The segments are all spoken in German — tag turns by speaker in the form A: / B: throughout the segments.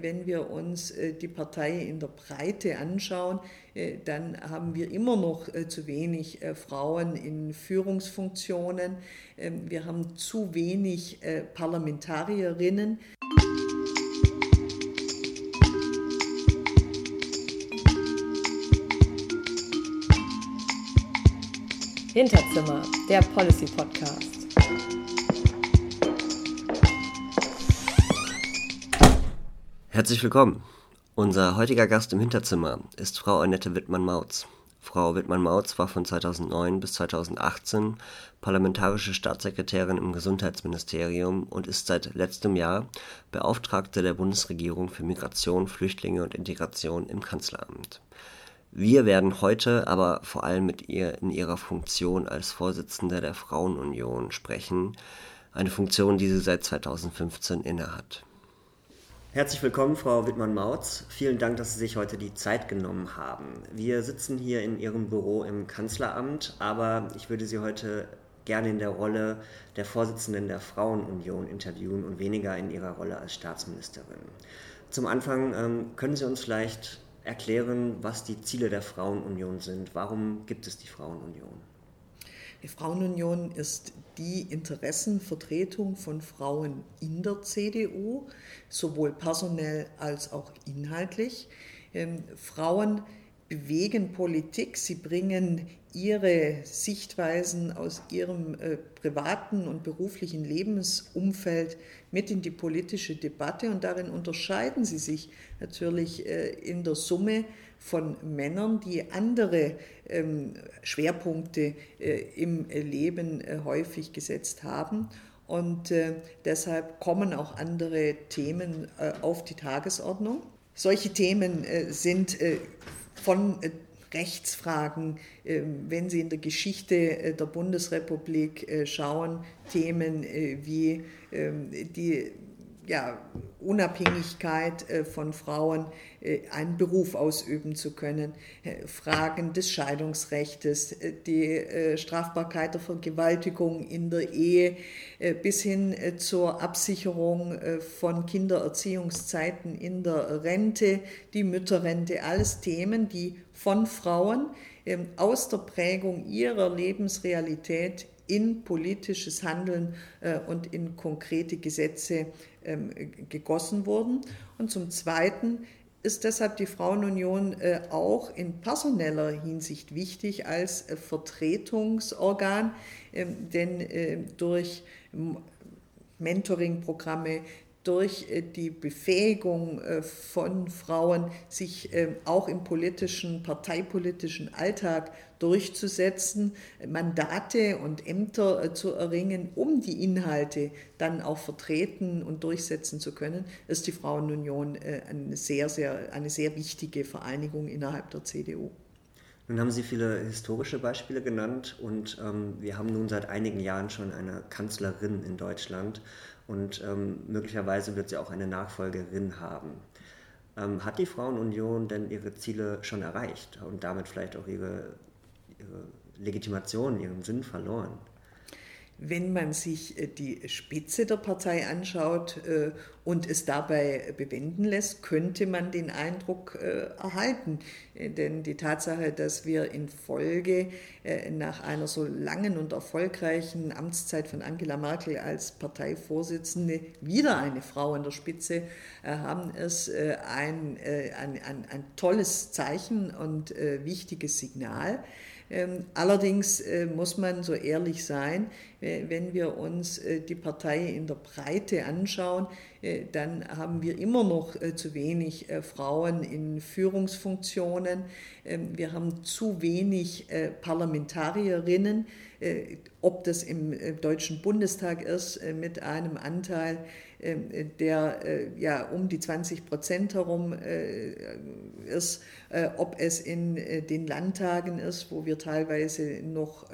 A: Wenn wir uns äh, die Partei in der Breite anschauen, äh, dann haben wir immer noch äh, zu wenig Frauen in Führungsfunktionen. Ähm, wir haben zu wenig Parlamentarierinnen.
B: Hinterzimmer, der Policy Podcast.
C: Herzlich willkommen. Unser heutiger Gast im Hinterzimmer ist Frau Annette Wittmann-Mautz. Frau Wittmann-Mautz war von 2009 bis 2018 parlamentarische Staatssekretärin im Gesundheitsministerium und ist seit letztem Jahr Beauftragte der Bundesregierung für Migration, Flüchtlinge und Integration im Kanzleramt. Wir werden heute aber vor allem mit ihr in ihrer Funktion als Vorsitzende der Frauenunion sprechen, eine Funktion, die sie seit 2015 innehat. Herzlich willkommen, Frau Wittmann-Mautz. Vielen Dank, dass Sie sich heute die Zeit genommen haben. Wir sitzen hier in Ihrem Büro im Kanzleramt, aber ich würde Sie heute gerne in der Rolle der Vorsitzenden der Frauenunion interviewen und weniger in Ihrer Rolle als Staatsministerin. Zum Anfang ähm, können Sie uns vielleicht erklären, was die Ziele der Frauenunion sind. Warum gibt es die Frauenunion?
A: Die Frauenunion ist die Interessenvertretung von Frauen in der CDU, sowohl personell als auch inhaltlich. Ähm, Frauen bewegen Politik, sie bringen ihre Sichtweisen aus ihrem äh, privaten und beruflichen Lebensumfeld mit in die politische Debatte und darin unterscheiden sie sich natürlich äh, in der Summe von Männern, die andere ähm, Schwerpunkte äh, im Leben äh, häufig gesetzt haben. Und äh, deshalb kommen auch andere Themen auf die Tagesordnung. Solche Themen sind von Rechtsfragen, wenn Sie in der Geschichte der Bundesrepublik schauen, Themen wie ähm, die ja, Unabhängigkeit äh, von Frauen, äh, einen Beruf ausüben zu können, äh, Fragen des Scheidungsrechts, die Strafbarkeit der Vergewaltigung in der Ehe bis hin zur Absicherung von Kindererziehungszeiten in der Rente, die Mütterrente, alles Themen, die von Frauen ähm, aus der Prägung ihrer Lebensrealität in politisches Handeln und in konkrete Gesetze ähm, gegossen wurden. Und zum Zweiten ist deshalb die Frauenunion äh, auch in personeller Hinsicht wichtig als äh, Vertretungsorgan, ähm, denn äh, durch Mentoring-Programme, durch äh, die Befähigung äh, von Frauen, sich äh, auch im politischen, parteipolitischen Alltag durchzusetzen, Mandate und Ämter zu erringen, um die Inhalte dann auch vertreten und durchsetzen zu können, ist die Frauenunion eine sehr, sehr, eine sehr wichtige Vereinigung innerhalb der CDU.
C: Nun haben Sie viele historische Beispiele genannt und ähm, wir haben nun seit einigen Jahren schon eine Kanzlerin in Deutschland und ähm, möglicherweise wird sie auch eine Nachfolgerin haben. Ähm, hat die Frauenunion denn ihre Ziele schon erreicht und damit vielleicht auch ihre, ihre Legitimation, ihren Sinn verloren?
A: Wenn man sich äh, die Spitze der Partei anschaut äh, und es dabei bewenden lässt, könnte man den Eindruck äh, erhalten. Denn die Tatsache, dass wir in Folge nach einer so langen und erfolgreichen Amtszeit von Angela Merkel als Parteivorsitzende wieder eine Frau an der Spitze haben, ist ein, ein, ein, ein tolles Zeichen und wichtiges Signal. Ähm, allerdings äh, muss man so ehrlich sein, äh, wenn wir uns äh, die Partei in der Breite anschauen, dann haben wir immer noch zu wenig Frauen in Führungsfunktionen. Ähm, wir haben zu wenig Parlamentarierinnen, ob das im Deutschen Bundestag ist, mit einem Anteil der äh, ja um die 20 Prozent herum äh, ist, äh, ob es in den Landtagen ist, wo wir teilweise noch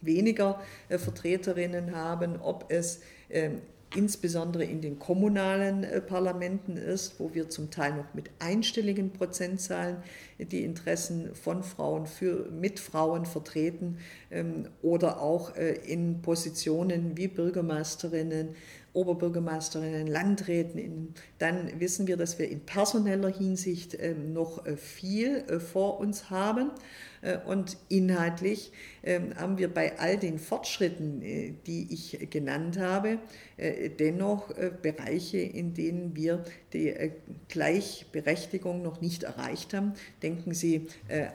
A: weniger Vertreterinnen haben, ob es ähm, insbesondere in den kommunalen Parlamenten ist, wo wir zum Teil noch mit einstelligen Prozentzahlen die Interessen von Frauen für, mit Frauen vertreten ähm, oder auch in Positionen wie Bürgermeisterinnen Oberbürgermeisterinnen, Landräten, dann wissen wir, dass wir in personeller Hinsicht ähm, noch äh, viel äh, vor uns haben. Äh, und inhaltlich ähm, haben wir bei all den Fortschritten, die ich genannt habe, dennoch Bereiche, in denen wir die Gleichberechtigung noch nicht erreicht haben. Denken Sie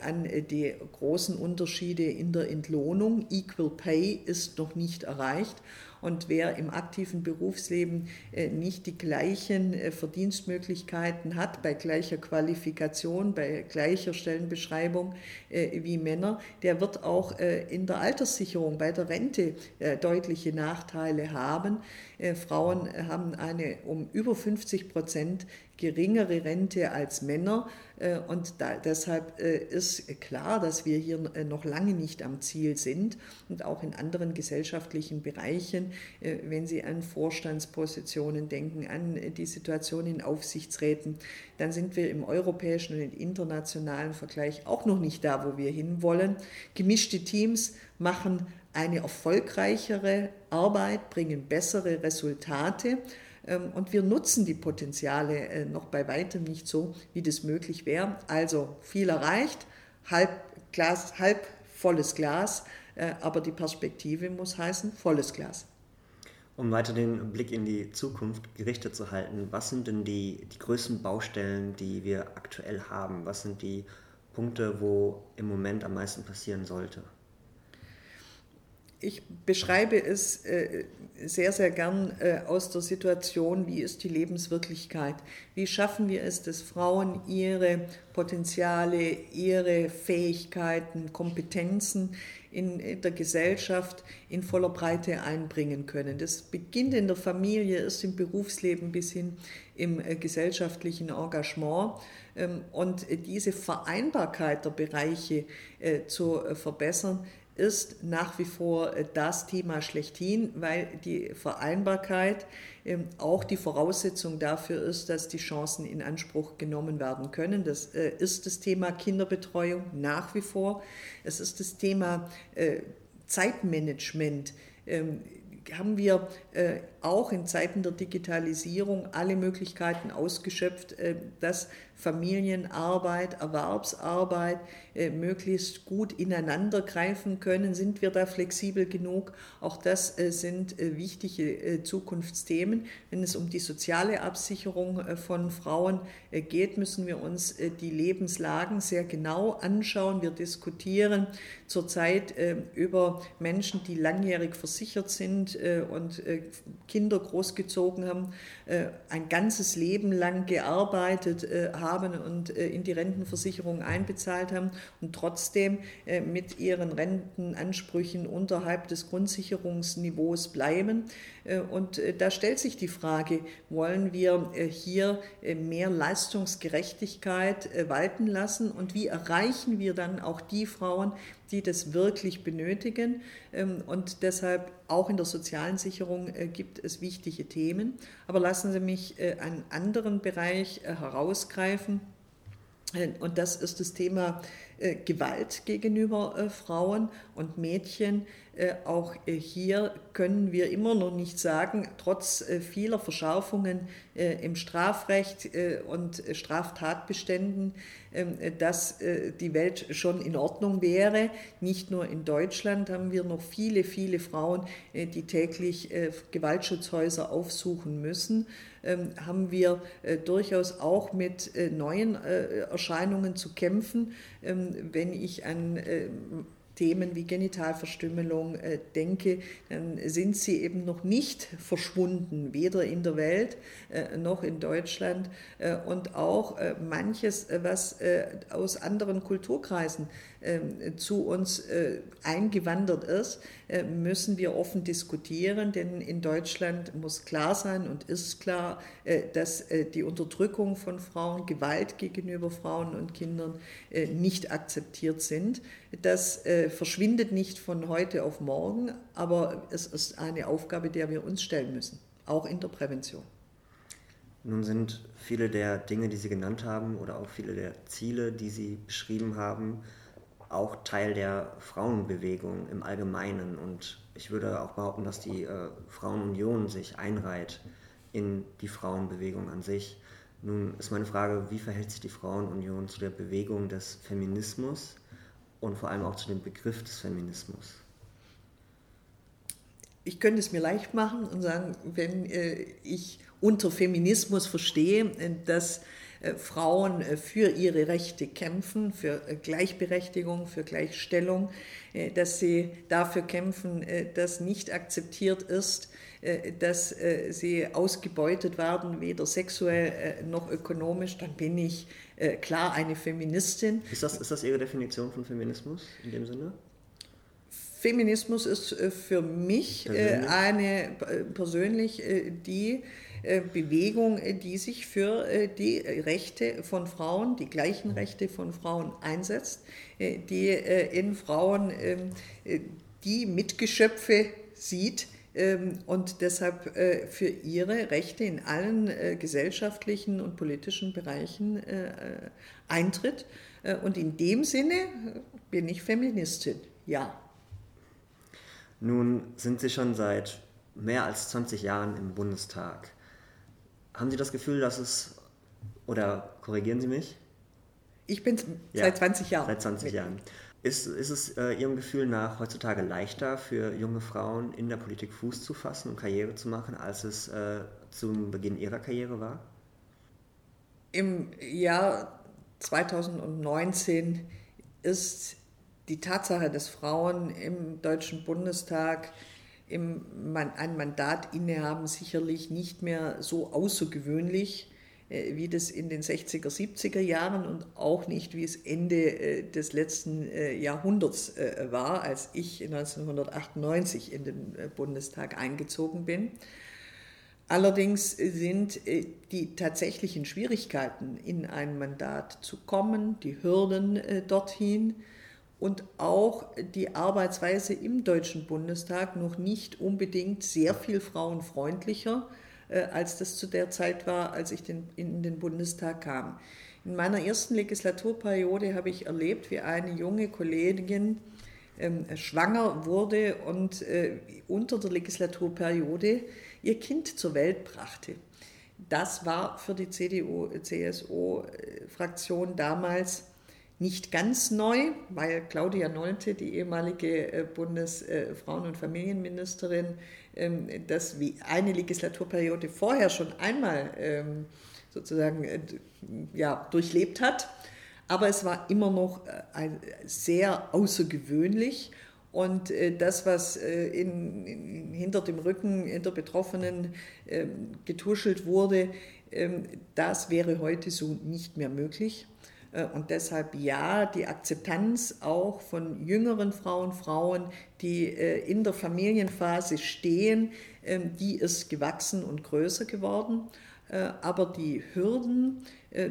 A: an die großen Unterschiede in der Entlohnung. Equal Pay ist noch nicht erreicht. Und wer im aktiven Berufsleben äh, nicht die gleichen äh, Verdienstmöglichkeiten hat, bei gleicher Qualifikation, bei gleicher Stellenbeschreibung äh, wie Männer, der wird auch in der Alterssicherung, bei der Rente deutliche Nachteile haben. Frauen haben eine um über 50 Prozent geringere Rente als Männer. Äh, und da, deshalb äh, ist klar, dass wir hier äh, noch lange nicht am Ziel sind. Und auch in anderen gesellschaftlichen Bereichen, wenn Sie an Vorstandspositionen denken, an die Situation in Aufsichtsräten, dann sind wir im europäischen und internationalen Vergleich auch noch nicht da, wo wir hinwollen. Gemischte Teams machen eine erfolgreichere Arbeit, bringen bessere Resultate. Ähm, und wir nutzen die Potenziale äh, noch bei weitem nicht so, wie das möglich wäre. Also viel erreicht, halb, Glas, halb volles Glas, äh, aber die Perspektive muss heißen volles Glas.
C: Um weiter den Blick in die Zukunft gerichtet zu halten, was sind denn die, die größten Baustellen, die wir aktuell haben? Was sind die Punkte, wo im Moment am meisten passieren sollte?
A: Ich beschreibe es äh, sehr, sehr gern äh, aus der Situation, wie ist die Lebenswirklichkeit? Wie schaffen wir es, dass Frauen ihre Potenziale, ihre Fähigkeiten, Kompetenzen in der Gesellschaft in voller Breite einbringen können? Das beginnt in der Familie, erst im Berufsleben bis hin im äh, gesellschaftlichen Engagement. Ähm, und diese Vereinbarkeit der Bereiche zu verbessern, ist nach wie vor äh, das Thema schlechthin, weil die Vereinbarkeit ähm, auch die Voraussetzung dafür ist, dass die Chancen in Anspruch genommen werden können. Das äh, ist das Thema Kinderbetreuung nach wie vor. Es ist das Thema äh, Zeitmanagement ähm, haben wir auch in Zeiten der Digitalisierung alle Möglichkeiten ausgeschöpft, äh, dass Familienarbeit, Erwerbsarbeit äh, möglichst gut ineinander greifen können. Sind wir da flexibel genug? Auch das äh, sind äh, wichtige äh, Zukunftsthemen. Wenn es um die soziale Absicherung äh, von Frauen geht, müssen wir uns die Lebenslagen sehr genau anschauen. Wir diskutieren zurzeit über Menschen, die langjährig versichert sind und Kinder großgezogen haben, äh, ein ganzes Leben lang gearbeitet äh, haben und äh, in die Rentenversicherung einbezahlt haben und trotzdem mit ihren Rentenansprüchen unterhalb des Grundsicherungsniveaus bleiben. Und da stellt sich die Frage, wollen wir hier mehr Leistungsgerechtigkeit walten lassen und wie erreichen wir dann auch die Frauen, die das wirklich benötigen. Ähm, und deshalb auch in der sozialen Sicherung äh, gibt es wichtige Themen. Aber lassen Sie mich äh, einen anderen Bereich äh, herausgreifen. Und das ist das Thema Gewalt gegenüber Frauen und Mädchen. Auch hier können wir immer noch nicht sagen, trotz vieler Verschärfungen im Strafrecht und Straftatbeständen, ähm, dass äh, die Welt schon in Ordnung wäre. Nicht nur in Deutschland haben wir noch viele, viele Frauen, äh, die täglich äh, Gewaltschutzhäuser aufsuchen müssen. Ähm, haben wir durchaus auch mit neuen Erscheinungen zu kämpfen. Ähm, wenn ich an Themen wie Genitalverstümmelung äh, denke, dann sind sie eben noch nicht verschwunden, weder in der Welt äh, noch in Deutschland. Äh, und auch manches, was aus anderen Kulturkreisen ähm, zu uns eingewandert ist, müssen wir offen diskutieren, denn in Deutschland muss klar sein und ist klar, dass die Unterdrückung von Frauen, Gewalt gegenüber Frauen und Kindern nicht akzeptiert sind. Das verschwindet nicht von heute auf morgen, aber es ist eine Aufgabe, der wir uns stellen müssen, auch in der Prävention.
C: Nun sind viele der Dinge, die Sie genannt haben, oder auch viele der Ziele, die Sie beschrieben haben, auch Teil der Frauenbewegung im Allgemeinen. Und ich würde auch behaupten, dass die äh, Frauenunion sich einreiht in die Frauenbewegung an sich. Nun ist meine Frage, wie verhält sich die Frauenunion zu der Bewegung des Feminismus und vor allem auch zu dem Begriff des Feminismus?
A: Ich könnte es mir leicht machen und sagen, wenn äh, ich unter Feminismus verstehe, dass Frauen äh, für ihre Rechte kämpfen, für äh, Gleichberechtigung, für Gleichstellung, dass sie dafür kämpfen, dass nicht akzeptiert ist, dass sie ausgebeutet werden, weder sexuell noch ökonomisch, dann bin ich klar eine Feministin.
C: Ist das, ist das Ihre Definition von Feminismus in dem Sinne?
A: Feminismus ist für mich persönlich? eine persönlich die äh, Bewegung, äh, die sich für äh, die Rechte von Frauen, die gleichen Rechte von Frauen einsetzt, die in Frauen ähm, die Mitgeschöpfe sieht ähm, und deshalb für ihre Rechte in allen gesellschaftlichen und politischen Bereichen eintritt. Und in dem Sinne bin ich Feministin, ja.
C: Nun sind Sie schon seit mehr als 20 Jahren im Bundestag. Haben Sie das Gefühl, dass es, oder korrigieren Sie mich?
A: Ich bin ja, seit 20 Jahren.
C: Seit 20 Jahren. Ist, ist es äh, Ihrem Gefühl nach heutzutage leichter für junge Frauen in der Politik Fuß zu fassen und Karriere zu machen, als es äh, zum Beginn Ihrer Karriere war?
A: Im Jahr 2019 ist die Tatsache, dass Frauen im Deutschen Bundestag im, ein Mandat innehaben, sicherlich nicht mehr so außergewöhnlich, äh, wie das in den 60er, 70er Jahren und auch nicht, wie es Ende äh, des letzten äh, Jahrhunderts war, als ich 1998 in den Bundestag eingezogen bin. Allerdings sind die tatsächlichen Schwierigkeiten, in ein Mandat zu kommen, die Hürden dorthin, und auch die Arbeitsweise im Deutschen Bundestag noch nicht unbedingt sehr viel frauenfreundlicher, äh, als das zu der Zeit war, als ich den, in den Bundestag kam. In meiner ersten Legislaturperiode habe ich erlebt, wie eine junge Kollegin ähm, schwanger wurde und äh, unter der Legislaturperiode ihr Kind zur Welt brachte. Das war für die CDU-CSU-Fraktion damals nicht ganz neu, weil Claudia Nolte, die ehemalige äh, Bundesfrauen- und Familienministerin, ähm, das wie eine Legislaturperiode vorher schon einmal ähm, sozusagen äh, ja, durchlebt hat. Aber es war immer noch äh, sehr außergewöhnlich. Und das, was in, in, hinter dem Rücken der Betroffenen ähm, getuschelt wurde, das wäre heute so nicht mehr möglich. Äh, und deshalb ja, die Akzeptanz auch von jüngeren Frauen, Frauen, die äh, in der Familienphase stehen, ähm, die ist gewachsen und größer geworden. Äh, aber die Hürden,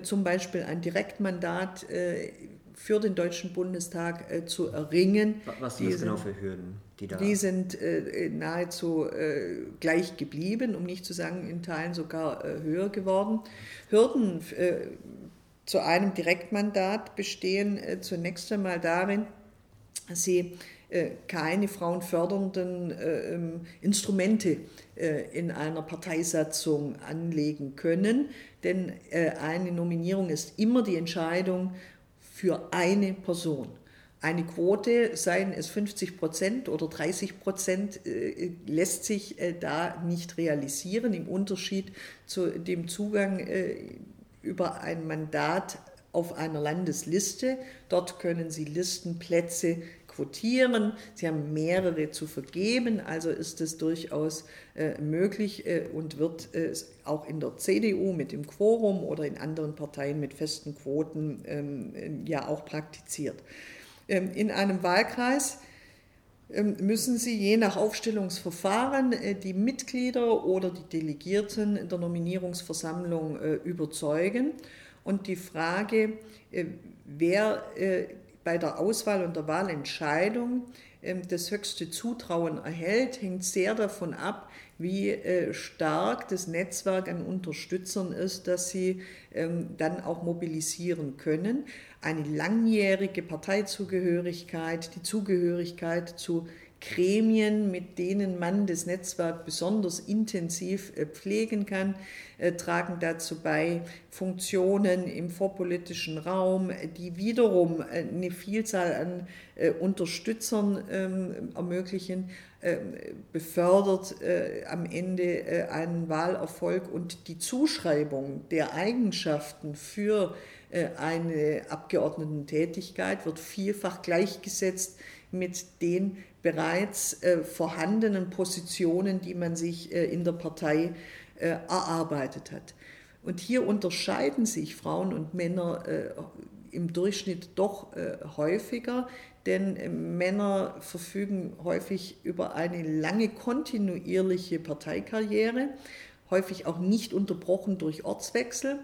A: zum Beispiel ein Direktmandat für den Deutschen Bundestag zu erringen.
C: Was sind das genau für Hürden?
A: Die, da die sind nahezu gleich geblieben, um nicht zu sagen in Teilen sogar höher geworden. Hürden zu einem Direktmandat bestehen äh, zunächst einmal darin, dass sie äh, keine frauenfördernden äh, ähm, Instrumente in einer Parteisatzung anlegen können, denn eine Nominierung ist immer die Entscheidung für eine Person. Eine Quote, seien es 50 Prozent oder 30 Prozent, lässt sich da nicht realisieren im Unterschied zu dem Zugang über ein Mandat auf einer Landesliste. Dort können Sie Listenplätze quotieren. Sie haben mehrere zu vergeben, also ist es durchaus äh, möglich äh, und wird äh, auch in der CDU mit dem Quorum oder in anderen Parteien mit festen Quoten ähm, ja auch praktiziert. Ähm, in einem Wahlkreis müssen Sie je nach Aufstellungsverfahren äh, die Mitglieder oder die Delegierten in der Nominierungsversammlung äh, überzeugen. Und die Frage, äh, wer bei der Auswahl und der Wahlentscheidung ähm, das höchste Zutrauen erhält, hängt sehr davon ab, wie äh, stark das Netzwerk an Unterstützern ist, dass sie ähm, dann auch mobilisieren können. Eine langjährige Parteizugehörigkeit, die Zugehörigkeit zu Gremien, mit denen man das Netzwerk besonders intensiv äh, pflegen kann, äh, tragen dazu bei Funktionen im vorpolitischen Raum, die wiederum eine Vielzahl an Unterstützern ähm, ermöglichen, ähm, befördert am Ende einen Wahlerfolg und die Zuschreibung der Eigenschaften für eine Abgeordnetentätigkeit wird vielfach gleichgesetzt mit den bereits äh, vorhandenen Positionen, die man sich äh, in der Partei äh, erarbeitet hat. Und hier unterscheiden sich Frauen und Männer äh, im Durchschnitt doch äh, häufiger, denn äh, Männer verfügen häufig über eine lange kontinuierliche Parteikarriere, häufig auch nicht unterbrochen durch Ortswechsel,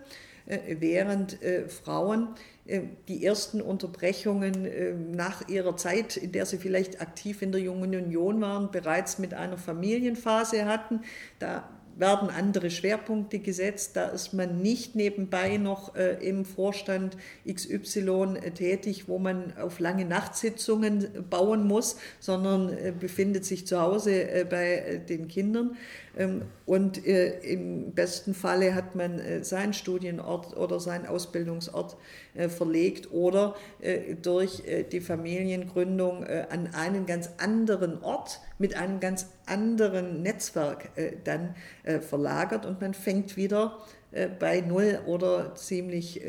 A: während Frauen äh, die ersten Unterbrechungen äh, nach ihrer Zeit, in der sie vielleicht aktiv in der Jungen Union waren, bereits mit einer Familienphase hatten. Da werden andere Schwerpunkte gesetzt. Da ist man nicht nebenbei noch äh, im Vorstand XY tätig, wo man auf lange Nachtsitzungen bauen muss, sondern befindet sich zu Hause bei den Kindern. Ähm, und äh, im besten Falle hat man äh, seinen Studienort oder seinen Ausbildungsort äh, verlegt oder durch die Familiengründung an einen ganz anderen Ort mit einem ganz anderen Netzwerk dann verlagert und man fängt wieder bei Null oder ziemlich,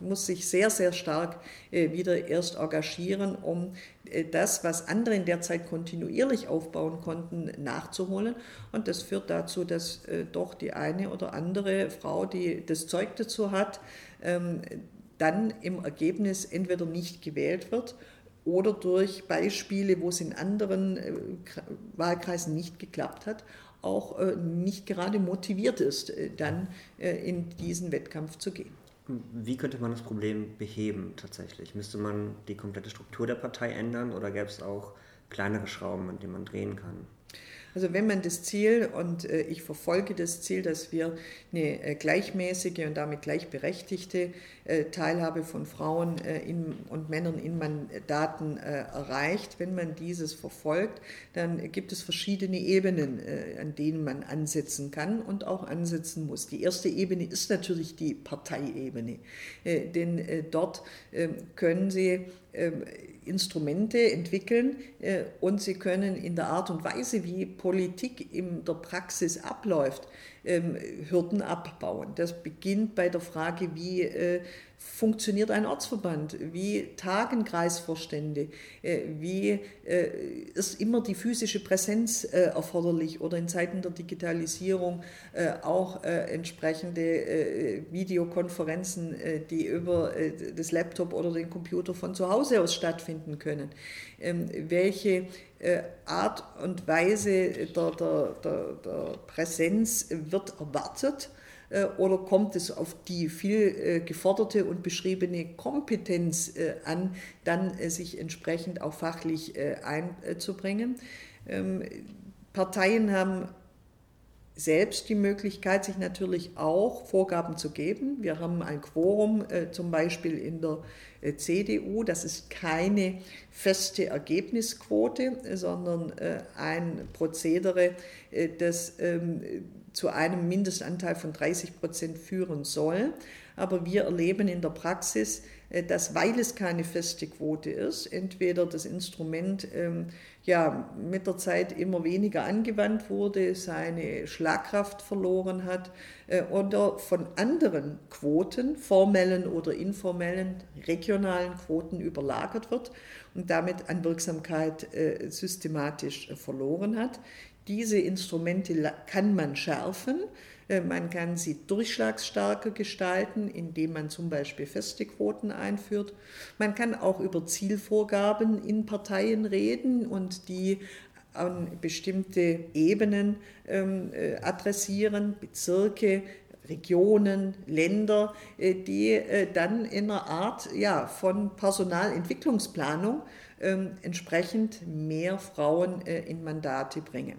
A: muss sich sehr, sehr stark wieder erst engagieren, um äh, das, was andere in der Zeit kontinuierlich aufbauen konnten, nachzuholen. Und das führt dazu, dass äh, doch die eine oder andere Frau, die das Zeug dazu hat, ähm, dann im Ergebnis entweder nicht gewählt wird oder durch Beispiele, wo es in anderen äh, Wahlkreisen nicht geklappt hat, auch nicht gerade motiviert ist, dann in diesen Wettkampf zu gehen.
C: Wie könnte man das Problem beheben tatsächlich? Müsste man die komplette Struktur der Partei ändern oder gäbe es auch kleinere Schrauben, an denen man drehen kann?
A: Also wenn man das Ziel, und äh, ich verfolge das Ziel, dass wir eine äh, gleichmäßige und damit gleichberechtigte äh, Teilhabe von Frauen und Männern in Mandaten erreicht, wenn man dieses verfolgt, dann gibt es verschiedene Ebenen, an denen man ansetzen kann und auch ansetzen muss. Die erste Ebene ist natürlich die Parteiebene, denn dort können Sie Instrumente entwickeln äh, und sie können in der Art und Weise, wie Politik in der Praxis abläuft, ähm, Hürden abbauen. Das beginnt bei der Frage, wie äh, funktioniert ein Ortsverband, wie tagen Kreisvorstände, äh, wie äh, ist immer die physische Präsenz erforderlich oder in Zeiten der Digitalisierung auch entsprechende Videokonferenzen, die über das Laptop oder den Computer von zu Hause aus stattfinden können. Ähm, welche Art und Weise der, der, der, der Präsenz wird erwartet äh, oder kommt es auf die viel äh, geforderte und beschriebene Kompetenz äh, an, dann sich entsprechend auch fachlich einzubringen. Ähm, Parteien haben selbst die Möglichkeit, sich natürlich auch Vorgaben zu geben. Wir haben ein Quorum zum Beispiel in der CDU. Das ist keine feste Ergebnisquote, sondern ein Prozedere, das ähm, zu einem Mindestanteil von 30 Prozent führen soll. Aber wir erleben in der Praxis, äh, dass, weil es keine feste Quote ist, entweder das Instrument ähm, ja, mit der Zeit immer weniger angewandt wurde, seine Schlagkraft verloren hat äh, oder von anderen Quoten, formellen oder informellen, regionalen Quoten überlagert wird und damit an Wirksamkeit äh, systematisch verloren hat. Diese Instrumente kann man schärfen. Äh, man kann sie durchschlagsstärker gestalten, indem man zum Beispiel feste Quoten einführt. Man kann auch über Zielvorgaben in Parteien reden und die an bestimmte Ebenen ähm, äh, adressieren, Bezirke, Regionen, Länder, die dann in einer Art ja, von Personalentwicklungsplanung ähm, entsprechend mehr Frauen in Mandate bringen.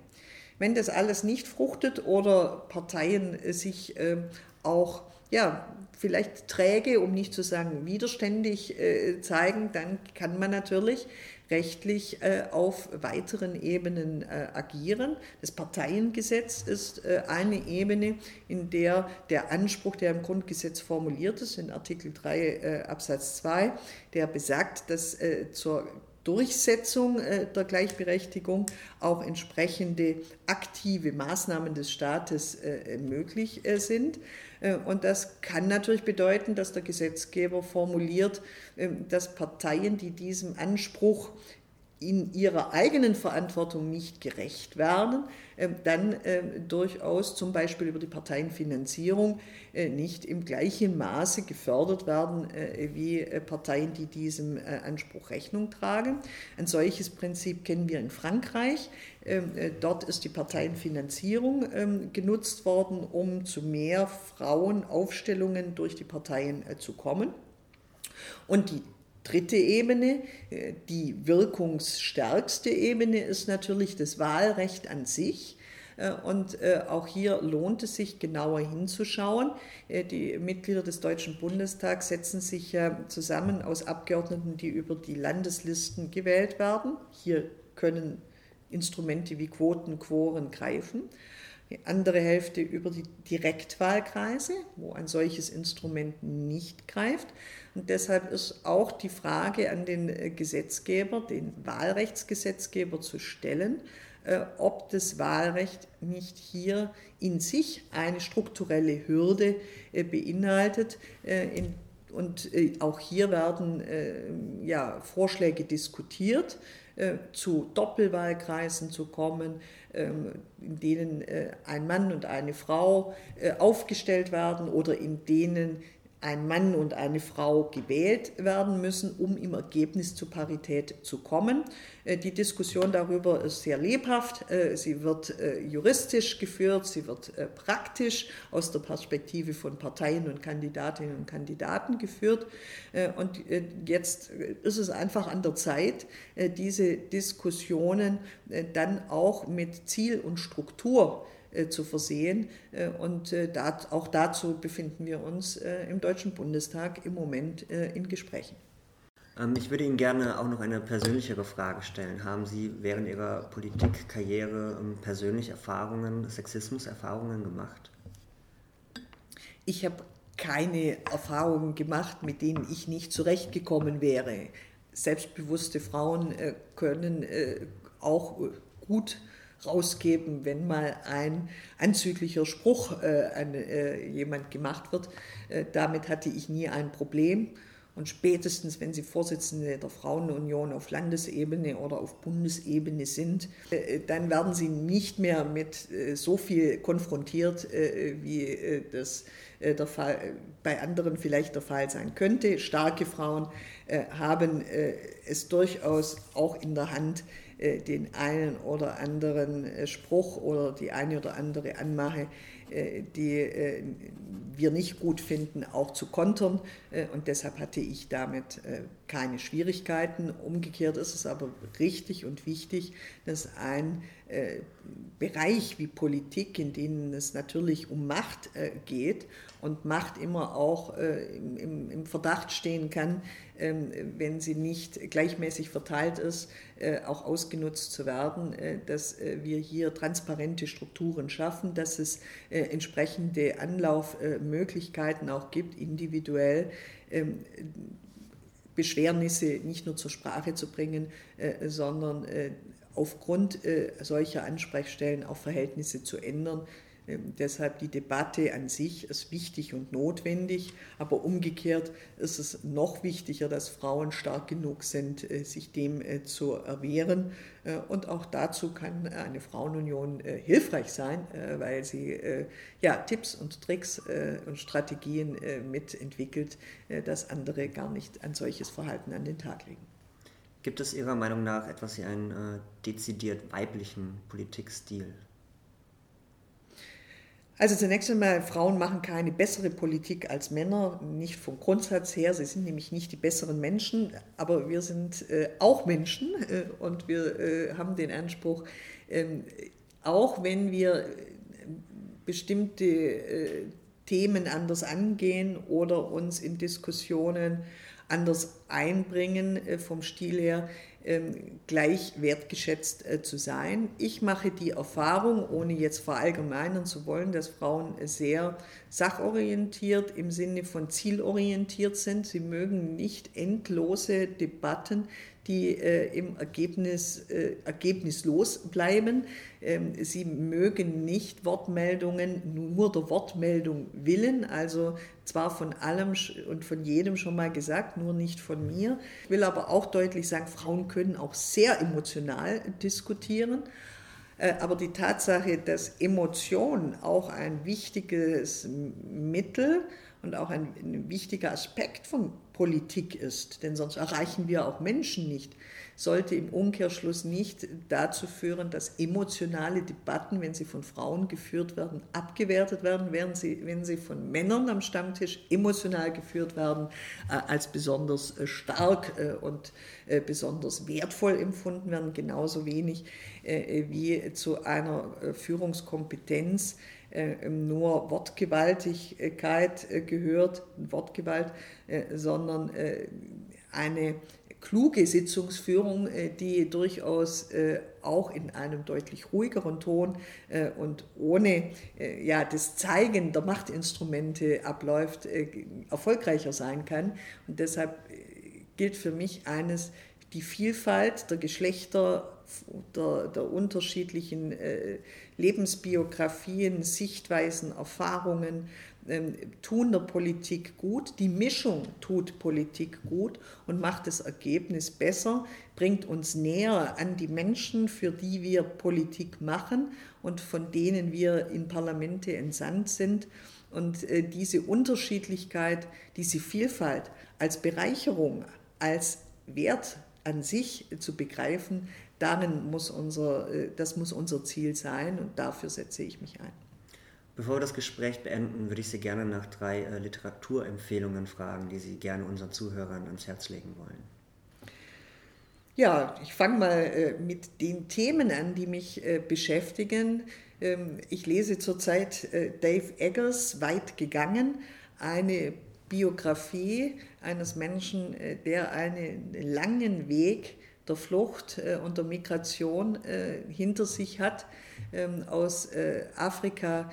A: Wenn das alles nicht fruchtet oder Parteien sich ähm, auch ja, vielleicht träge, um nicht zu sagen widerständig äh, zeigen, dann kann man natürlich rechtlich äh, auf weiteren Ebenen äh, agieren. Das Parteiengesetz ist äh, eine Ebene, in der der Anspruch, der im Grundgesetz formuliert ist, in Artikel 3 äh, Absatz 2, der besagt, dass äh, zur Durchsetzung äh, der Gleichberechtigung auch entsprechende aktive Maßnahmen des Staates äh, möglich äh, sind. Und das kann natürlich bedeuten, dass der Gesetzgeber formuliert, dass Parteien, die diesem Anspruch in ihrer eigenen Verantwortung nicht gerecht werden, ähm, dann ähm, durchaus zum Beispiel über die Parteienfinanzierung äh, nicht im gleichen Maße gefördert werden äh, wie äh, Parteien, die diesem Anspruch Rechnung tragen. Ein solches Prinzip kennen wir in Frankreich. Ähm, dort ist die Parteienfinanzierung genutzt worden, um zu mehr Frauenaufstellungen durch die Parteien zu kommen. Und die dritte Ebene, äh, die wirkungsstärkste Ebene, ist natürlich das Wahlrecht an sich. Äh, und äh, auch hier lohnt es sich genauer hinzuschauen. Die Mitglieder des Deutschen Bundestags setzen sich ja zusammen aus Abgeordneten, die über die Landeslisten gewählt werden. Hier können Instrumente wie Quoten, Quoren greifen die andere Hälfte über die Direktwahlkreise, wo ein solches Instrument nicht greift. Und deshalb ist auch die Frage an den äh, Gesetzgeber, den Wahlrechtsgesetzgeber zu stellen, äh, ob das Wahlrecht nicht hier in sich eine strukturelle Hürde äh, beinhaltet. Und auch hier werden ja, Vorschläge diskutiert zu Doppelwahlkreisen zu kommen, ähm, in denen äh, ein Mann und eine Frau äh, aufgestellt werden oder in denen ein Mann und eine Frau gewählt werden müssen, um im Ergebnis zur Parität zu kommen. Äh, die Diskussion darüber ist sehr lebhaft, äh, sie wird äh, juristisch geführt, sie wird praktisch aus der Perspektive von Parteien und Kandidatinnen und Kandidaten geführt. Und jetzt ist es einfach an der Zeit, diese Diskussionen dann auch mit Ziel und Struktur äh, zu versehen. Äh, und äh, auch dazu befinden wir uns im Deutschen Bundestag im Moment in Gesprächen.
C: Ähm, ich würde Ihnen gerne auch noch eine persönlichere Frage stellen. Haben Sie während Ihrer Politikkarriere ähm, persönlich Erfahrungen, Sexismus-Erfahrungen gemacht?
A: Ich habe keine Erfahrungen gemacht, mit denen ich nicht zurechtgekommen wäre. Selbstbewusste Frauen können auch gut rausgeben, wenn mal ein anzüglicher Spruch äh, an äh, jemand gemacht wird. Äh, damit hatte ich nie ein Problem. Und spätestens, wenn Sie Vorsitzende der Frauenunion auf Landesebene oder auf Bundesebene sind, äh, dann werden Sie nicht mehr mit äh, so viel konfrontiert, äh, wie das der Fall, bei anderen vielleicht der Fall sein könnte. Starke Frauen haben es durchaus auch in der Hand, den einen oder anderen äh, Spruch oder die eine oder andere Anmache, äh, die wir nicht gut finden, auch zu kontern. Und deshalb hatte ich damit keine Schwierigkeiten. Umgekehrt ist es aber richtig und wichtig, dass ein Bereich wie Politik, in dem es natürlich um Macht geht und Macht immer auch im Verdacht stehen kann, ähm, wenn sie nicht gleichmäßig verteilt ist, äh, auch ausgenutzt zu werden, äh, dass äh, wir hier transparente Strukturen schaffen, dass es entsprechende Anlaufmöglichkeiten auch gibt, individuell. Ähm, Beschwernisse nicht nur zur Sprache zu bringen, sondern aufgrund solcher Ansprechstellen auch Verhältnisse zu ändern, ähm, deshalb die Debatte an sich ist wichtig und notwendig, aber umgekehrt ist es noch wichtiger, dass Frauen stark genug sind, äh, sich dem äh, zu erwehren. Äh, und auch dazu kann eine Frauenunion hilfreich sein, weil sie ja, Tipps und Tricks und Strategien mitentwickelt, dass andere gar nicht ein solches Verhalten an den Tag legen.
C: Gibt es Ihrer Meinung nach etwas wie einen dezidiert weiblichen Politikstil?
A: Also zunächst einmal, Frauen machen keine bessere Politik als Männer, nicht vom Grundsatz her. Sie sind nämlich nicht die besseren Menschen, aber wir sind äh, auch Menschen äh, und wir äh, haben den Anspruch, ähm, auch wenn wir bestimmte äh, Themen anders angehen oder uns in Diskussionen anders einbringen äh, vom Stil her, ähm, gleich wertgeschätzt äh, zu sein. Ich mache die Erfahrung, ohne jetzt verallgemeinern zu wollen, dass Frauen sehr sachorientiert im Sinne von zielorientiert sind. Sie mögen nicht endlose Debatten, die äh, im Ergebnis äh, ergebnislos bleiben. Ähm, sie mögen nicht Wortmeldungen nur der Wortmeldung willen, also zwar von allem und von jedem schon mal gesagt, nur nicht von mir. Ich will aber auch deutlich sagen, Frauen können auch sehr emotional diskutieren. Äh, aber die Tatsache, dass Emotion auch ein wichtiges Mittel und auch ein, ein wichtiger Aspekt von Politik ist, denn sonst erreichen wir auch Menschen nicht, sollte im Umkehrschluss nicht dazu führen, dass emotionale Debatten, wenn sie von Frauen geführt werden, abgewertet werden, während sie, wenn sie von Männern am Stammtisch emotional geführt werden, äh, als besonders äh, stark äh, und besonders wertvoll empfunden werden, genauso wenig wie zu einer Führungskompetenz nur Wortgewaltigkeit äh, gehört, Wortgewalt, äh, sondern eine kluge Sitzungsführung, die durchaus auch in einem deutlich ruhigeren Ton und ohne ja, das Zeigen der Machtinstrumente abläuft, erfolgreicher sein kann. Und deshalb gilt für mich eines, die Vielfalt der Geschlechter, der, der unterschiedlichen äh, Lebensbiografien, Sichtweisen, Erfahrungen ähm, tun der Politik gut. Die Mischung tut Politik gut und macht das Ergebnis besser, bringt uns näher an die Menschen, für die wir Politik machen und von denen wir in Parlamente entsandt sind. Und äh, diese Unterschiedlichkeit, diese Vielfalt als Bereicherung, als Wert an sich zu begreifen, darin muss unser, äh, das muss unser Ziel sein und dafür setze ich mich ein.
C: Bevor wir das Gespräch beenden, würde ich Sie gerne nach drei äh, Literaturempfehlungen fragen, die Sie gerne unseren Zuhörern ans Herz legen wollen.
A: Ja, ich fange mal äh, mit den Themen an, die mich beschäftigen. Ähm, ich lese zurzeit Dave Eggers Weit gegangen, eine Biografie eines Menschen, der einen langen Weg der Flucht äh, und der Migration äh, hinter sich hat, ähm, aus äh, Afrika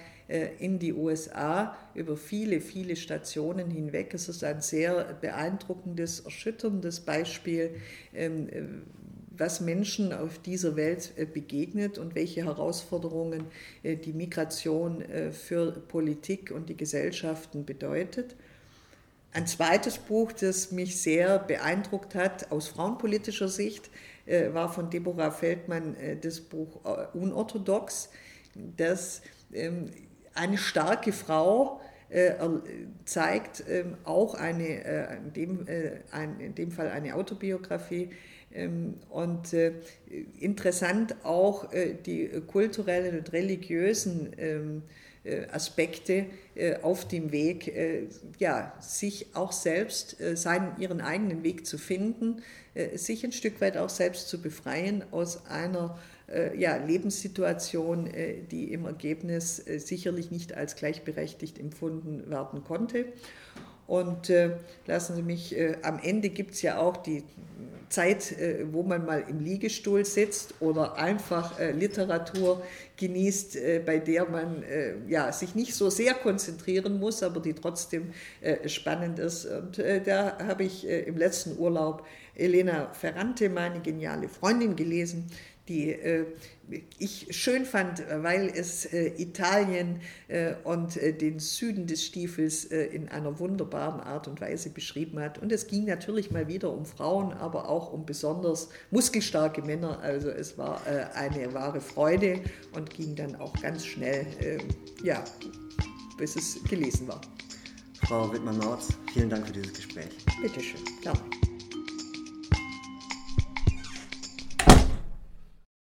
A: in die USA über viele, viele Stationen hinweg. Es ist ein sehr beeindruckendes, erschütterndes Beispiel, ähm, was Menschen auf dieser Welt begegnet und welche Herausforderungen die Migration für Politik und die Gesellschaften bedeutet. Ein zweites Buch, das mich sehr beeindruckt hat aus frauenpolitischer Sicht, äh, war von Deborah Feldmann äh, das Buch äh, Unorthodox, das ähm, eine starke Frau zeigt, ähm, auch eine, in dem, in dem Fall eine Autobiografie, ähm, und interessant auch die kulturellen und religiösen Aspekte äh, auf dem Weg, äh, ja, sich auch selbst, seinen, ihren eigenen Weg zu finden, sich ein Stück weit auch selbst zu befreien aus einer ja, Lebenssituation, die im Ergebnis sicherlich nicht als gleichberechtigt empfunden werden konnte. Und lassen Sie mich, am Ende gibt es ja auch die Zeit, äh, wo man mal im Liegestuhl sitzt oder einfach äh, Literatur genießt, äh, bei der man ja, sich nicht so sehr konzentrieren muss, aber die trotzdem spannend ist. Und da habe ich im letzten Urlaub Elena Ferrante, meine geniale Freundin, gelesen, die äh, ich schön fand, weil es äh, Italien äh, und den Süden des Stiefels in einer wunderbaren Art und Weise beschrieben hat. Und es ging natürlich mal wieder um Frauen, aber auch um besonders muskelstarke Männer. Also es war eine wahre Freude und ging dann auch ganz schnell, ja, bis es gelesen war.
C: Frau Wittmann-Mautz, vielen Dank für dieses Gespräch.
A: Bitte schön, gerne.